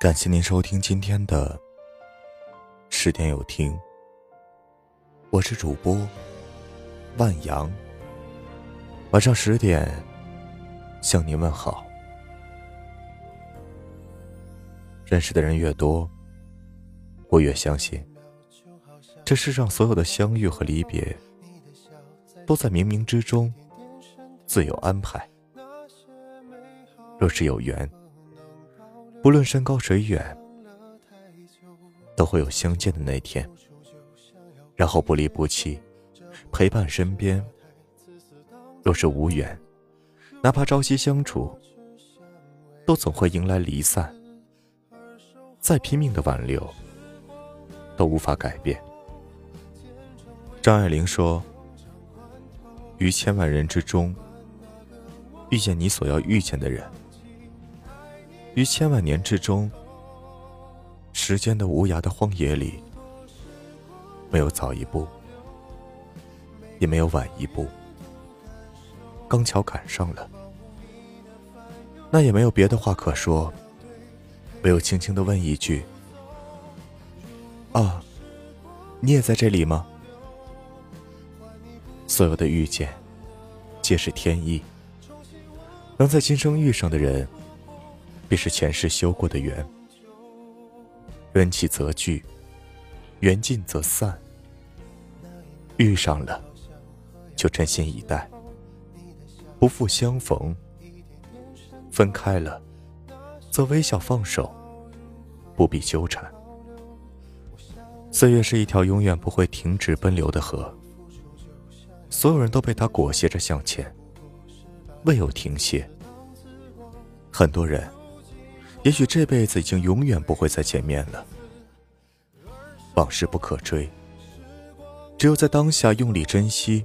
感谢您收听今天的十点有听，我是主播万阳。晚上十点向您问好。认识的人越多，我越相信，这世上所有的相遇和离别，都在冥冥之中自有安排。若是有缘，不论山高水远，都会有相见的那天。然后不离不弃，陪伴身边。若是无缘，哪怕朝夕相处，都总会迎来离散。再拼命的挽留，都无法改变。张爱玲说：“于千万人之中，遇见你所要遇见的人。”于千万年之中，时间的无涯的荒野里，没有早一步，也没有晚一步，刚巧赶上了，那也没有别的话可说，唯有轻轻的问一句：“啊，你也在这里吗？”所有的遇见，皆是天意，能在今生遇上的人。便是前世修过的缘，缘起则聚，缘尽则散。遇上了，就真心以待；不负相逢，分开了，则微笑放手，不必纠缠。岁月是一条永远不会停止奔流的河，所有人都被它裹挟着向前，未有停歇。很多人。也许这辈子已经永远不会再见面了。往事不可追，只有在当下用力珍惜，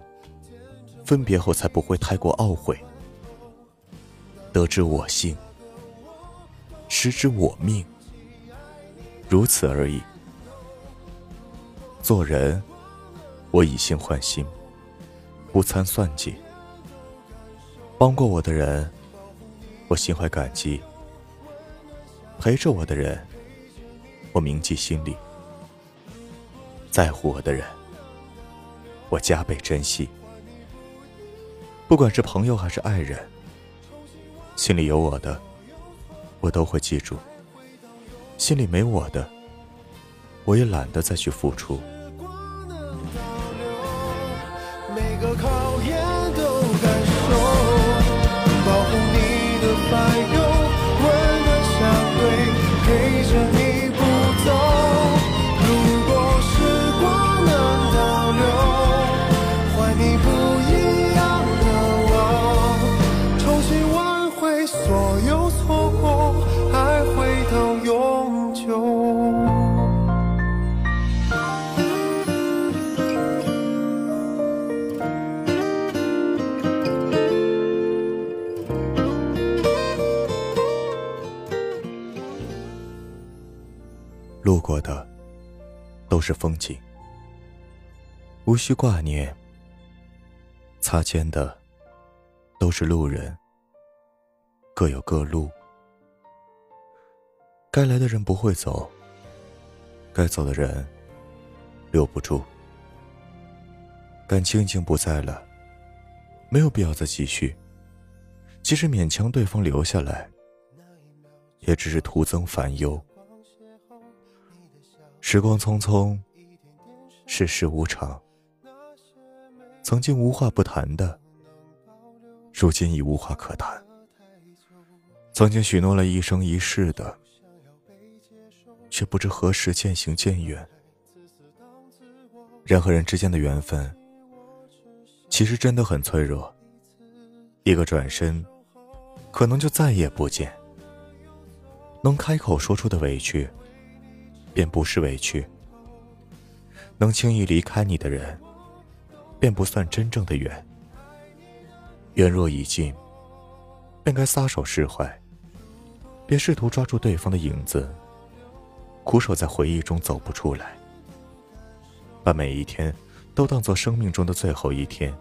分别后才不会太过懊悔。得知我幸，失之我命，如此而已。做人，我以心换心，不参算计。帮过我的人，我心怀感激。陪着我的人，我铭记心里；在乎我的人，我加倍珍惜。不管是朋友还是爱人，心里有我的，我都会记住；心里没我的，我也懒得再去付出。都是风景，无需挂念；擦肩的都是路人，各有各路。该来的人不会走，该走的人留不住。感情已经不在了，没有必要再继续。即使勉强对方留下来，也只是徒增烦忧。时光匆匆，世事无常。曾经无话不谈的，如今已无话可谈。曾经许诺了一生一世的，却不知何时渐行渐远。人和人之间的缘分，其实真的很脆弱。一个转身，可能就再也不见。能开口说出的委屈。便不是委屈。能轻易离开你的人，便不算真正的缘。缘若已尽，便该撒手释怀。别试图抓住对方的影子，苦守在回忆中走不出来。把每一天都当做生命中的最后一天，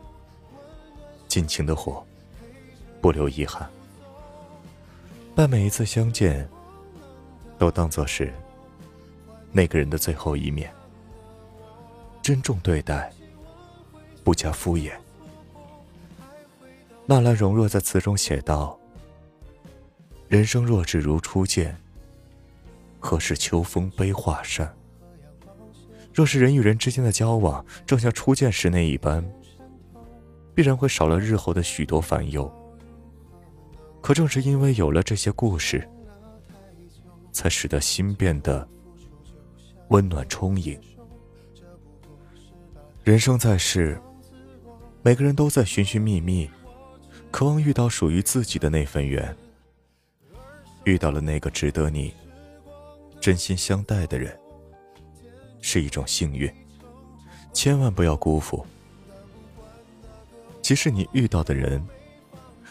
尽情的活，不留遗憾。把每一次相见都当作是那个人的最后一面。珍重对待，不加敷衍。纳兰容若在词中写道：“人生若只如初见，何事秋风悲画扇？若是人与人之间的交往正像初见时那一般，必然会少了日后的许多烦忧。可正是因为有了这些故事，才使得心变得温暖充盈。”人生在世，每个人都在寻寻觅觅，渴望遇到属于自己的那份缘。遇到了那个值得你真心相待的人，是一种幸运，千万不要辜负。即使你遇到的人，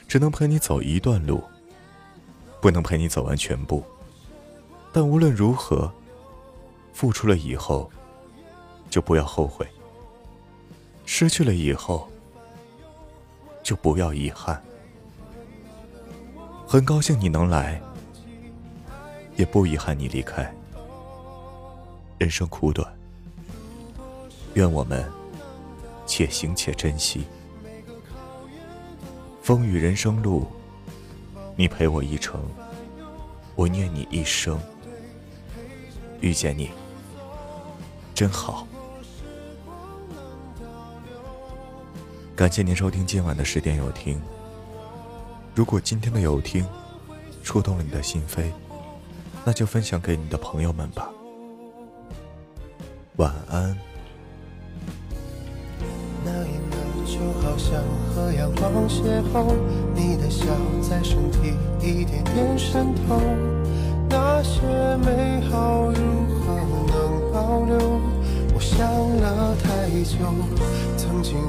只能陪你走一段路，不能陪你走完全部，但无论如何，付出了以后，就不要后悔。失去了以后，就不要遗憾。很高兴你能来，也不遗憾你离开。人生苦短，愿我们且行且珍惜。风雨人生路，你陪我一程，我念你一生。遇见你，真好。感谢您收听今晚的十点有听。如果今天的有听触动了你的心扉，那就分享给你的朋友们吧。晚安。那一刻就好像和阳光邂逅，你的笑在身体一点点渗透，那些美好如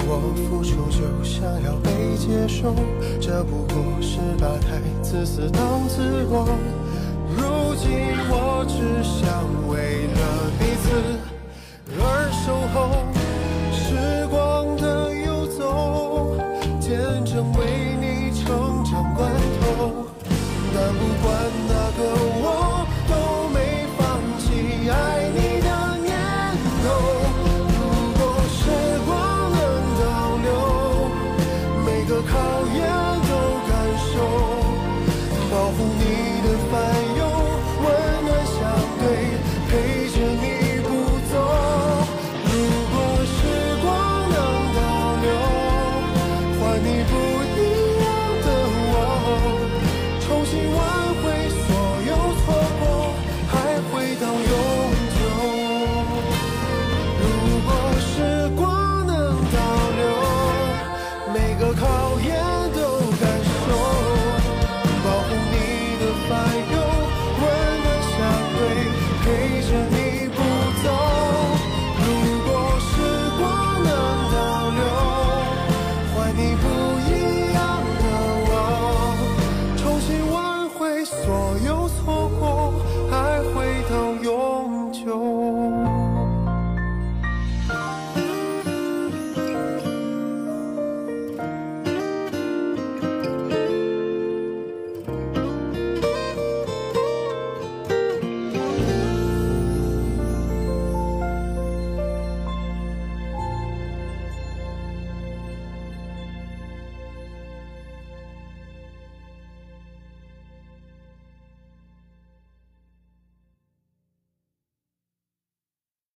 我付出就想要被接受，这不过是把太自私当自我。如今我只想为了彼此。